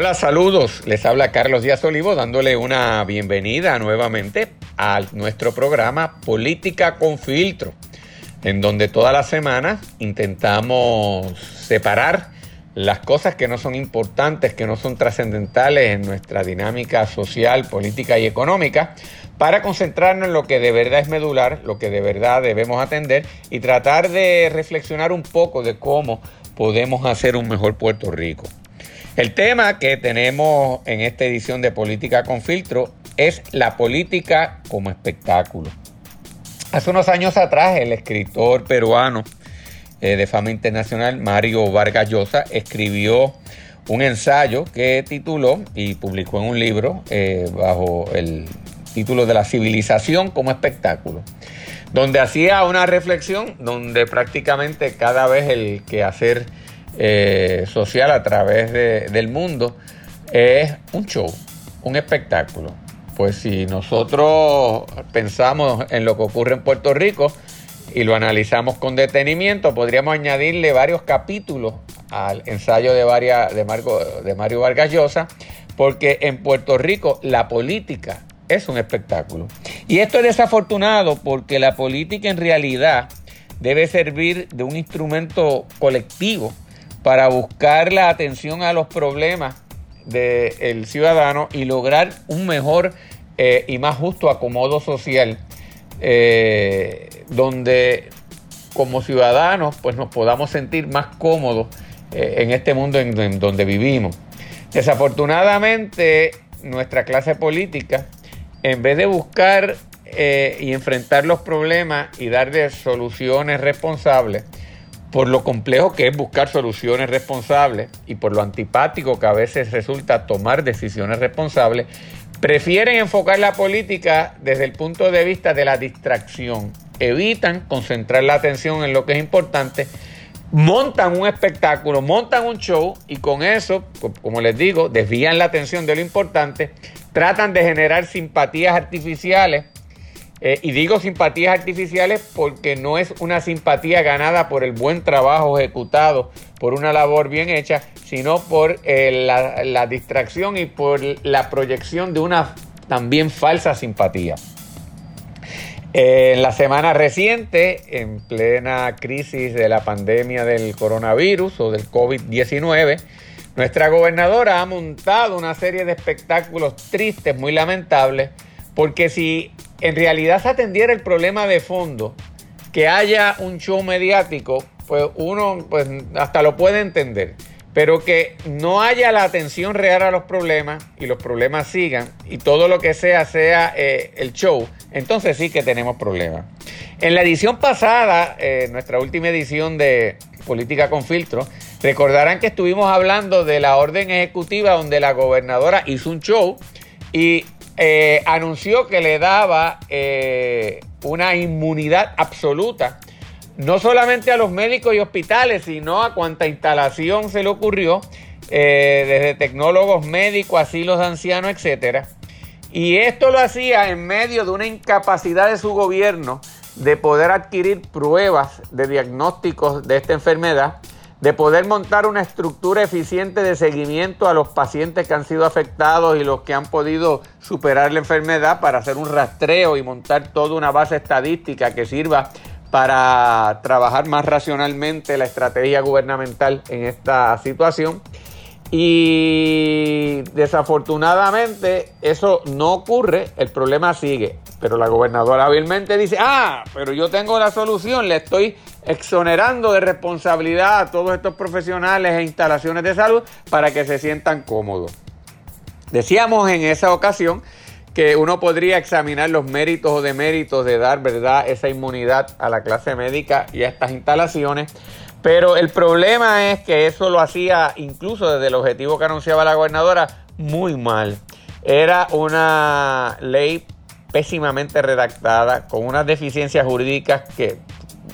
Hola, saludos. Les habla Carlos Díaz Olivo dándole una bienvenida nuevamente a nuestro programa Política con Filtro, en donde toda la semana intentamos separar las cosas que no son importantes, que no son trascendentales en nuestra dinámica social, política y económica, para concentrarnos en lo que de verdad es medular, lo que de verdad debemos atender y tratar de reflexionar un poco de cómo podemos hacer un mejor Puerto Rico. El tema que tenemos en esta edición de Política con Filtro es la política como espectáculo. Hace unos años atrás, el escritor peruano eh, de fama internacional, Mario Vargas Llosa, escribió un ensayo que tituló y publicó en un libro eh, bajo el título de la civilización como espectáculo, donde hacía una reflexión donde prácticamente cada vez el que hacer eh, social a través del mundo es un show, un espectáculo. Pues si nosotros pensamos en lo que ocurre en Puerto Rico y lo analizamos con detenimiento, podríamos añadirle varios capítulos al ensayo de, de, de Mario Vargas Llosa, porque en Puerto Rico la política es un espectáculo. Y esto es desafortunado porque la política en realidad debe servir de un instrumento colectivo para buscar la atención a los problemas del ciudadano y lograr un mejor eh, y más justo acomodo social eh, donde como ciudadanos pues nos podamos sentir más cómodos eh, en este mundo en, donde vivimos. Desafortunadamente nuestra clase política en vez de buscar y enfrentar los problemas y darle soluciones responsables, por lo complejo que es buscar soluciones responsables y por lo antipático que a veces resulta tomar decisiones responsables, prefieren enfocar la política desde el punto de vista de la distracción. Evitan concentrar la atención en lo que es importante, montan un espectáculo, montan un show y con eso, como les digo, desvían la atención de lo importante, tratan de generar simpatías artificiales eh, y digo simpatías artificiales porque no es una simpatía ganada por el buen trabajo ejecutado, por una labor bien hecha, sino por eh, la, distracción y por la proyección de una también falsa simpatía. en la semana reciente, en plena crisis de la pandemia del coronavirus o del COVID-19, nuestra gobernadora ha montado una serie de espectáculos tristes, muy lamentables, porque si en realidad se atendiera el problema de fondo, que haya un show mediático, pues uno pues, hasta lo puede entender. Pero que no haya la atención real a los problemas y los problemas sigan y todo lo que sea sea eh, el show, entonces sí que tenemos problemas. En la edición pasada, eh, nuestra última edición de Política con Filtro, recordarán que estuvimos hablando de la orden ejecutiva donde la gobernadora hizo un show y eh, anunció que le daba eh, una inmunidad absoluta, no solamente a los médicos y hospitales, sino a cuanta instalación se le ocurrió, eh, desde tecnólogos médicos, asilos de ancianos, etc. Y esto lo hacía en medio de una incapacidad de su gobierno de poder adquirir pruebas de diagnósticos de esta enfermedad de poder montar una estructura eficiente de seguimiento a los pacientes que han sido afectados y los que han podido superar la enfermedad para hacer un rastreo y montar toda una base estadística que sirva para trabajar más racionalmente la estrategia gubernamental en esta situación. Y desafortunadamente eso no ocurre, el problema sigue. Pero la gobernadora hábilmente dice, ah, pero yo tengo la solución, le estoy exonerando de responsabilidad a todos estos profesionales e instalaciones de salud para que se sientan cómodos. Decíamos en esa ocasión que uno podría examinar los méritos o deméritos de dar verdad esa inmunidad a la clase médica y a estas instalaciones, pero el problema es que eso lo hacía incluso desde el objetivo que anunciaba la gobernadora muy mal. Era una ley pésimamente redactada, con unas deficiencias jurídicas que,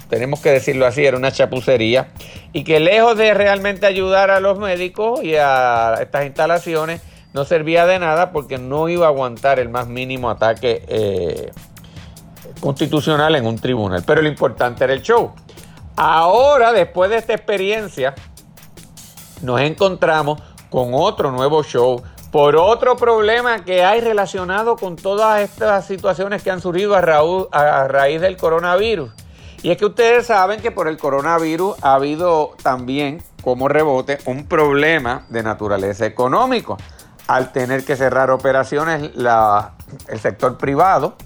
tenemos que decirlo así, era una chapucería, y que lejos de realmente ayudar a los médicos y a estas instalaciones, no servía de nada porque no iba a aguantar el más mínimo ataque eh, constitucional en un tribunal. Pero lo importante era el show. Ahora, después de esta experiencia, nos encontramos con otro nuevo show por otro problema que hay relacionado con todas estas situaciones que han surgido a, raíz del coronavirus. Y es que ustedes saben que por el coronavirus ha habido también como rebote un problema de naturaleza económico. Al tener que cerrar operaciones el sector privado,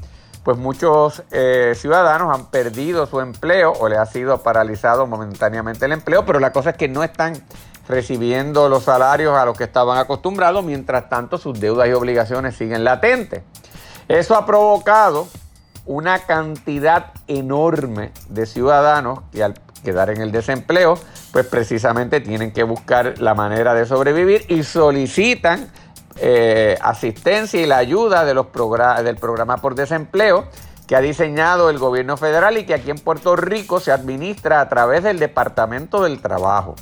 pues muchos eh, ciudadanos han perdido su empleo o le ha sido paralizado momentáneamente el empleo, pero la cosa es que no están recibiendo los salarios a los que estaban acostumbrados, mientras tanto sus deudas y obligaciones siguen latentes. Eso ha provocado una cantidad enorme de ciudadanos que al quedar en el desempleo, pues precisamente tienen que buscar la manera de sobrevivir y solicitan eh, asistencia y la ayuda de los del programa por desempleo que ha diseñado el gobierno federal y que aquí en Puerto Rico se administra a través del Departamento del Trabajo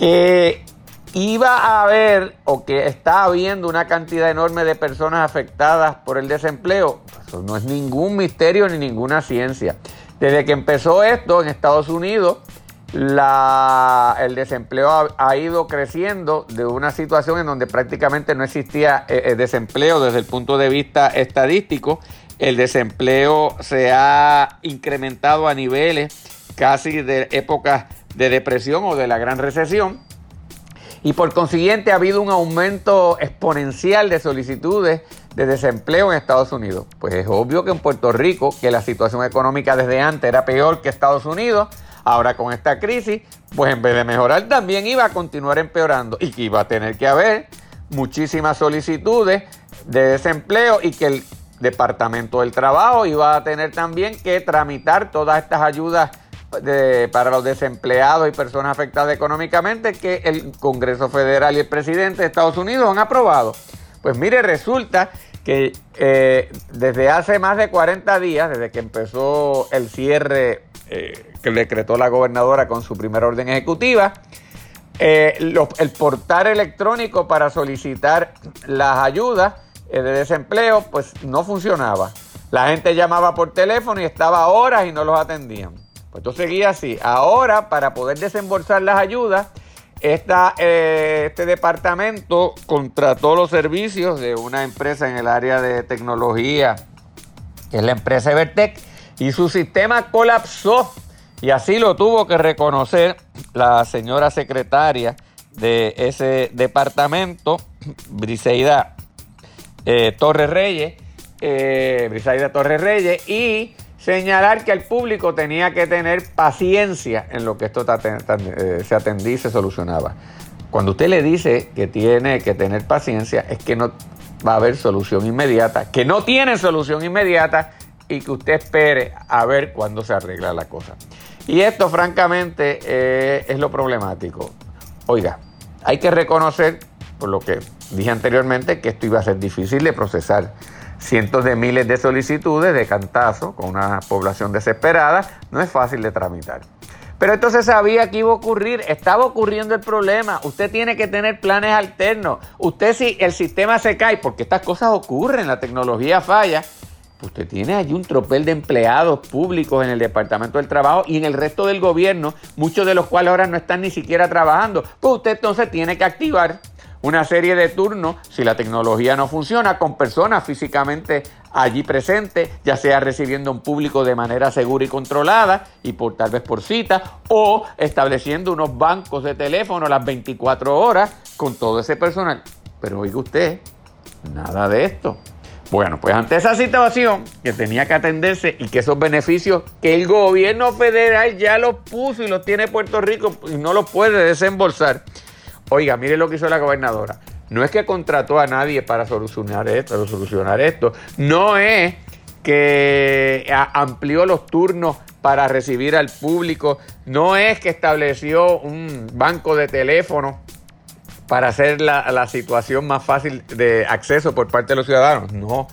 que iba a haber o que está habiendo una cantidad enorme de personas afectadas por el desempleo, eso no es ningún misterio ni ninguna ciencia. Desde que empezó esto en Estados Unidos, el desempleo ha, ido creciendo de una situación en donde prácticamente no existía eh, eh, desempleo desde el punto de vista estadístico. El desempleo se ha incrementado a niveles casi de épocas de depresión o de la gran recesión. Y por consiguiente ha habido un aumento exponencial de solicitudes de desempleo en Estados Unidos. Pues es obvio que en Puerto Rico, que la situación económica desde antes era peor que Estados Unidos, ahora con esta crisis, pues en vez de mejorar también iba a continuar empeorando y que iba a tener que haber muchísimas solicitudes de desempleo y que el Departamento del Trabajo iba a tener también que tramitar todas estas ayudas para los desempleados y personas afectadas económicamente que el Congreso Federal y el presidente de Estados Unidos han aprobado. Pues mire, resulta que eh, desde hace más de 40 días, desde que empezó el cierre eh, que decretó la gobernadora con su primera orden ejecutiva, eh, el portal electrónico para solicitar las ayudas de desempleo pues no funcionaba. La gente llamaba por teléfono y estaba horas y no los atendían. Pues esto seguía así. Ahora, para poder desembolsar las ayudas, eh, este departamento contrató los servicios de una empresa en el área de tecnología, que es la empresa Evertech, y su sistema colapsó. Y así lo tuvo que reconocer la señora secretaria de ese departamento, Briseida eh, Torres Reyes, eh, Briseida Torres Reyes, y señalar que el público tenía que tener paciencia en lo que esto eh, se atendía y se solucionaba. Cuando usted le dice que tiene que tener paciencia, es que no va a haber solución inmediata, que no tiene solución inmediata y que usted espere a ver cuándo se arregla la cosa. Y esto francamente eh, es lo problemático. Oiga, hay que reconocer, por lo que dije anteriormente, que esto iba a ser difícil de procesar cientos de miles de solicitudes de cantazo con una población desesperada, no es fácil de tramitar. Pero entonces sabía que iba a ocurrir, estaba ocurriendo el problema. Usted tiene que tener planes alternos. Usted si el sistema se cae, porque estas cosas ocurren, la tecnología falla, usted tiene allí un tropel de empleados públicos en el Departamento del Trabajo y en el resto del gobierno, muchos de los cuales ahora no están ni siquiera trabajando. Pues usted entonces tiene que activar una serie de turnos, si la tecnología no funciona, con personas físicamente allí presentes, ya sea recibiendo un público de manera segura y controlada, y por tal vez por cita, o estableciendo unos bancos de teléfono las 24 horas con todo ese personal. Pero oiga usted, nada de esto. Bueno, pues ante esa situación que tenía que atenderse y que esos beneficios que el gobierno federal ya los puso y los tiene Puerto Rico y no los puede desembolsar, Oiga, mire lo que hizo la gobernadora. No es que contrató a nadie para solucionar esto, solucionar esto. No es que amplió los turnos para recibir al público. No es que estableció un banco de teléfono para hacer la, la, situación más fácil de acceso por parte de los ciudadanos. No.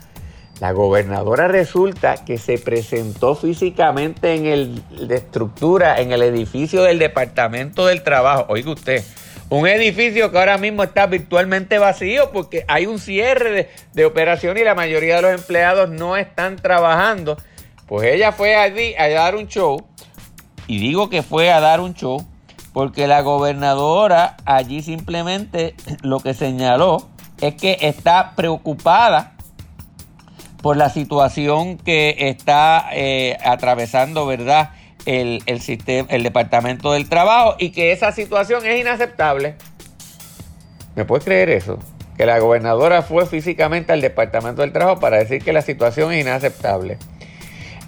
La gobernadora resulta que se presentó físicamente en el de estructura, en el edificio del Departamento del Trabajo. Oiga usted, un edificio que ahora mismo está virtualmente vacío porque hay un cierre de, operación y la mayoría de los empleados no están trabajando. Pues ella fue allí a dar un show. Y digo que fue a dar un show porque la gobernadora allí simplemente lo que señaló es que está preocupada por la situación que está eh, atravesando, ¿verdad? El, el, sistema, el Departamento del Trabajo y que esa situación es inaceptable. ¿Me puedes creer eso? Que la gobernadora fue físicamente al Departamento del Trabajo para decir que la situación es inaceptable.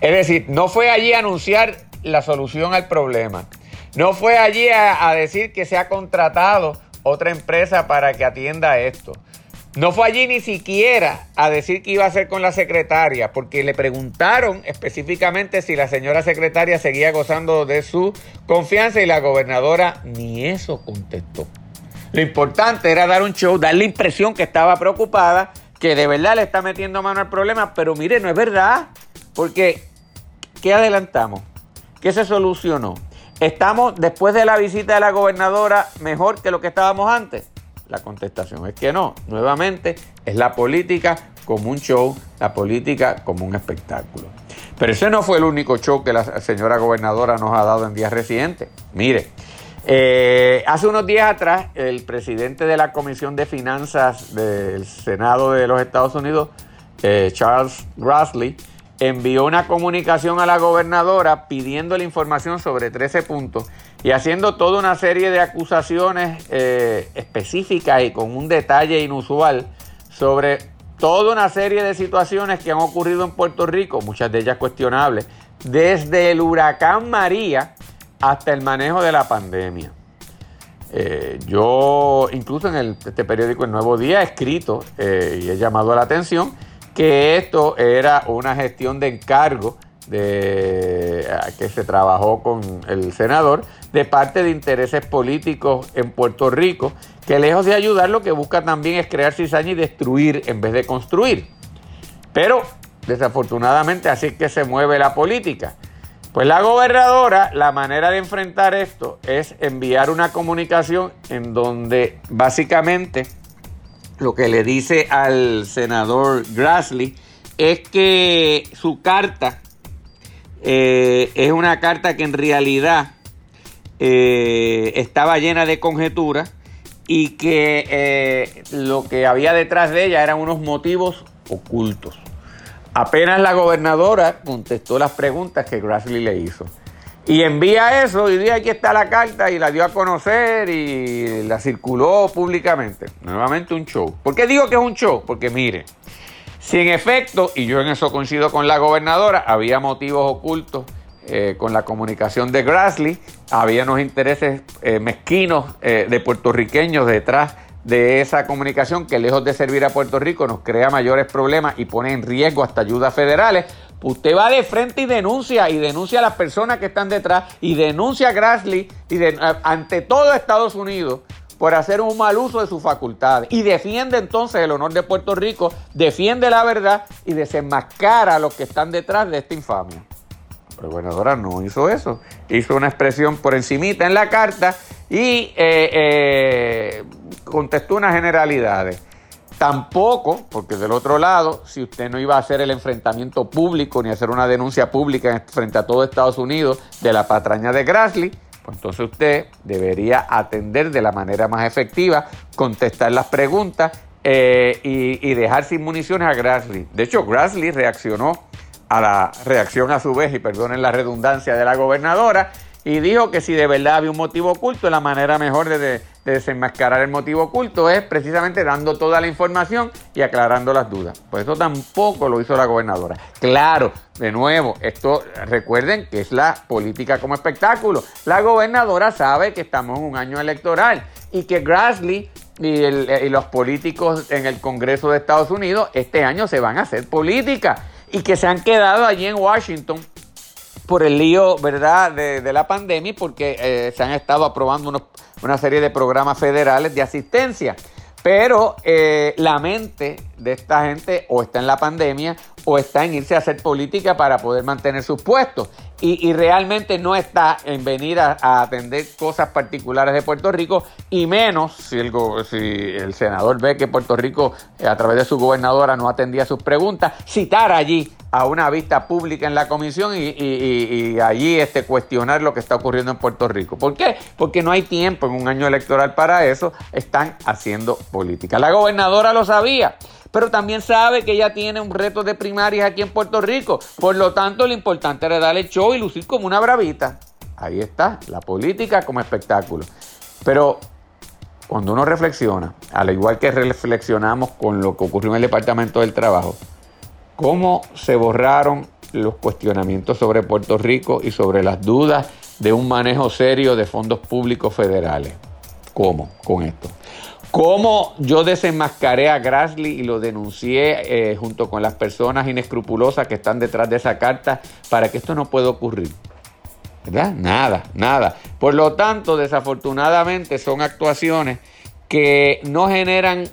Es decir, no fue allí a anunciar la solución al problema. No fue allí a, decir que se ha contratado otra empresa para que atienda esto. No fue allí ni siquiera a decir qué iba a hacer con la secretaria, porque le preguntaron específicamente si la señora secretaria seguía gozando de su confianza y la gobernadora ni eso contestó. Lo importante era dar un show, dar la impresión que estaba preocupada, que de verdad le está metiendo mano al problema, pero mire, no es verdad, porque ¿qué adelantamos? ¿Qué se solucionó? ¿Estamos después de la visita de la gobernadora mejor que lo que estábamos antes? La contestación es que no. Nuevamente, es la política como un show, la política como un espectáculo. Pero ese no fue el único show que la señora gobernadora nos ha dado en días recientes. Mire, eh, hace unos días atrás, el presidente de la Comisión de Finanzas del Senado de los Estados Unidos, eh, Charles Grassley, envió una comunicación a la gobernadora pidiendo la información sobre 13 puntos y haciendo toda una serie de acusaciones eh, específicas y con un detalle inusual sobre toda una serie de situaciones que han ocurrido en Puerto Rico, muchas de ellas cuestionables, desde el huracán María hasta el manejo de la pandemia. Eh, yo incluso en el, este periódico El Nuevo Día he escrito eh, y he llamado la atención que esto era una gestión de encargo de, que se trabajó con el senador de parte de intereses políticos en Puerto Rico, que lejos de ayudar lo que busca también es crear cizaña y destruir en vez de construir. Pero desafortunadamente así es que se mueve la política. Pues la gobernadora, la manera de enfrentar esto es enviar una comunicación en donde básicamente lo que le dice al senador Grassley es que su carta eh, es una carta que en realidad eh, estaba llena de conjeturas y que eh, lo que había detrás de ella eran unos motivos ocultos. Apenas la gobernadora contestó las preguntas que Grassley le hizo. Y envía eso y dice aquí está la carta y la dio a conocer y la circuló públicamente. Nuevamente un show. ¿Por qué digo que es un show? Porque mire, si en efecto, y yo en eso coincido con la gobernadora, había motivos ocultos eh, con la comunicación de Grassley, había unos intereses eh, mezquinos eh, de puertorriqueños detrás de esa comunicación que lejos de servir a Puerto Rico nos crea mayores problemas y pone en riesgo hasta ayudas federales, usted va de frente y denuncia y denuncia a las personas que están detrás y denuncia a Grassley y ante todo Estados Unidos por hacer un mal uso de sus facultades y defiende entonces el honor de Puerto Rico, defiende la verdad y desenmascara a los que están detrás de esta infamia. Pero ahora no hizo eso, hizo una expresión por encimita en la carta y eh, eh, contestó unas generalidades. Tampoco, porque del otro lado, si usted no iba a hacer el enfrentamiento público ni hacer una denuncia pública frente a todo Estados Unidos de la patraña de Grassley, pues entonces usted debería atender de la manera más efectiva, contestar las preguntas eh, y, dejar sin municiones a Grassley. De hecho, Grassley reaccionó a la reacción a su vez, y perdonen la redundancia de la gobernadora, y dijo que si de verdad había un motivo oculto, la manera mejor de, desenmascarar el motivo oculto es precisamente dando toda la información y aclarando las dudas. Pues eso tampoco lo hizo la gobernadora. Claro, de nuevo, esto recuerden que es la política como espectáculo. La gobernadora sabe que estamos en un año electoral y que Grassley y, y los políticos en el Congreso de Estados Unidos este año se van a hacer política y que se han quedado allí en Washington por el lío, ¿verdad?, de, la pandemia, porque eh, se han estado aprobando una serie de programas federales de asistencia. Pero eh, la mente de esta gente o está en la pandemia o está en irse a hacer política para poder mantener sus puestos. Y, realmente no está en venir a, atender cosas particulares de Puerto Rico y menos si el, senador ve que Puerto Rico eh, a través de su gobernadora no atendía sus preguntas, citar allí a una vista pública en la comisión y, allí este, cuestionar lo que está ocurriendo en Puerto Rico. ¿Por qué? Porque no hay tiempo en un año electoral para eso, están haciendo política. La gobernadora lo sabía pero también sabe que ella tiene un reto de primarias aquí en Puerto Rico. Por lo tanto, lo importante era darle show y lucir como una bravita. Ahí está, la política como espectáculo. Pero cuando uno reflexiona, al igual que reflexionamos con lo que ocurrió en el Departamento del Trabajo, cómo se borraron los cuestionamientos sobre Puerto Rico y sobre las dudas de un manejo serio de fondos públicos federales. ¿Cómo? Con esto. Cómo yo desenmascaré a Grassley y lo denuncié eh, junto con las personas inescrupulosas que están detrás de esa carta para que esto no pueda ocurrir. ¿Verdad? Nada, nada. Por lo tanto, desafortunadamente son actuaciones que no generan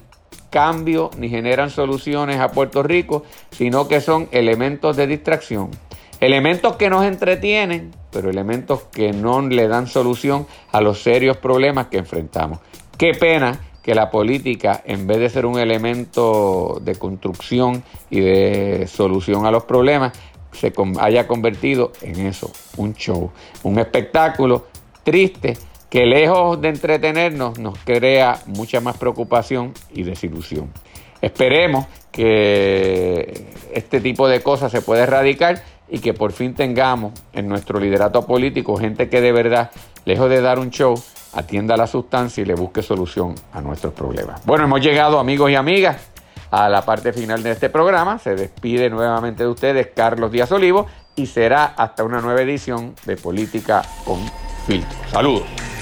cambio ni generan soluciones a Puerto Rico, sino que son elementos de distracción, elementos que nos entretienen, pero elementos que no le dan solución a los serios problemas que enfrentamos. Qué pena que la política, en vez de ser un elemento de construcción y de solución a los problemas, se haya convertido en eso, un show, un espectáculo triste que lejos de entretenernos nos crea mucha más preocupación y desilusión. Esperemos que este tipo de cosas se pueda erradicar y que por fin tengamos en nuestro liderato político gente que de verdad, lejos de dar un show, atienda la sustancia y le busque solución a nuestros problemas. Bueno, hemos llegado amigos y amigas a la parte final de este programa. Se despide nuevamente de ustedes Carlos Díaz Olivo y será hasta una nueva edición de Política con Filtro. Saludos.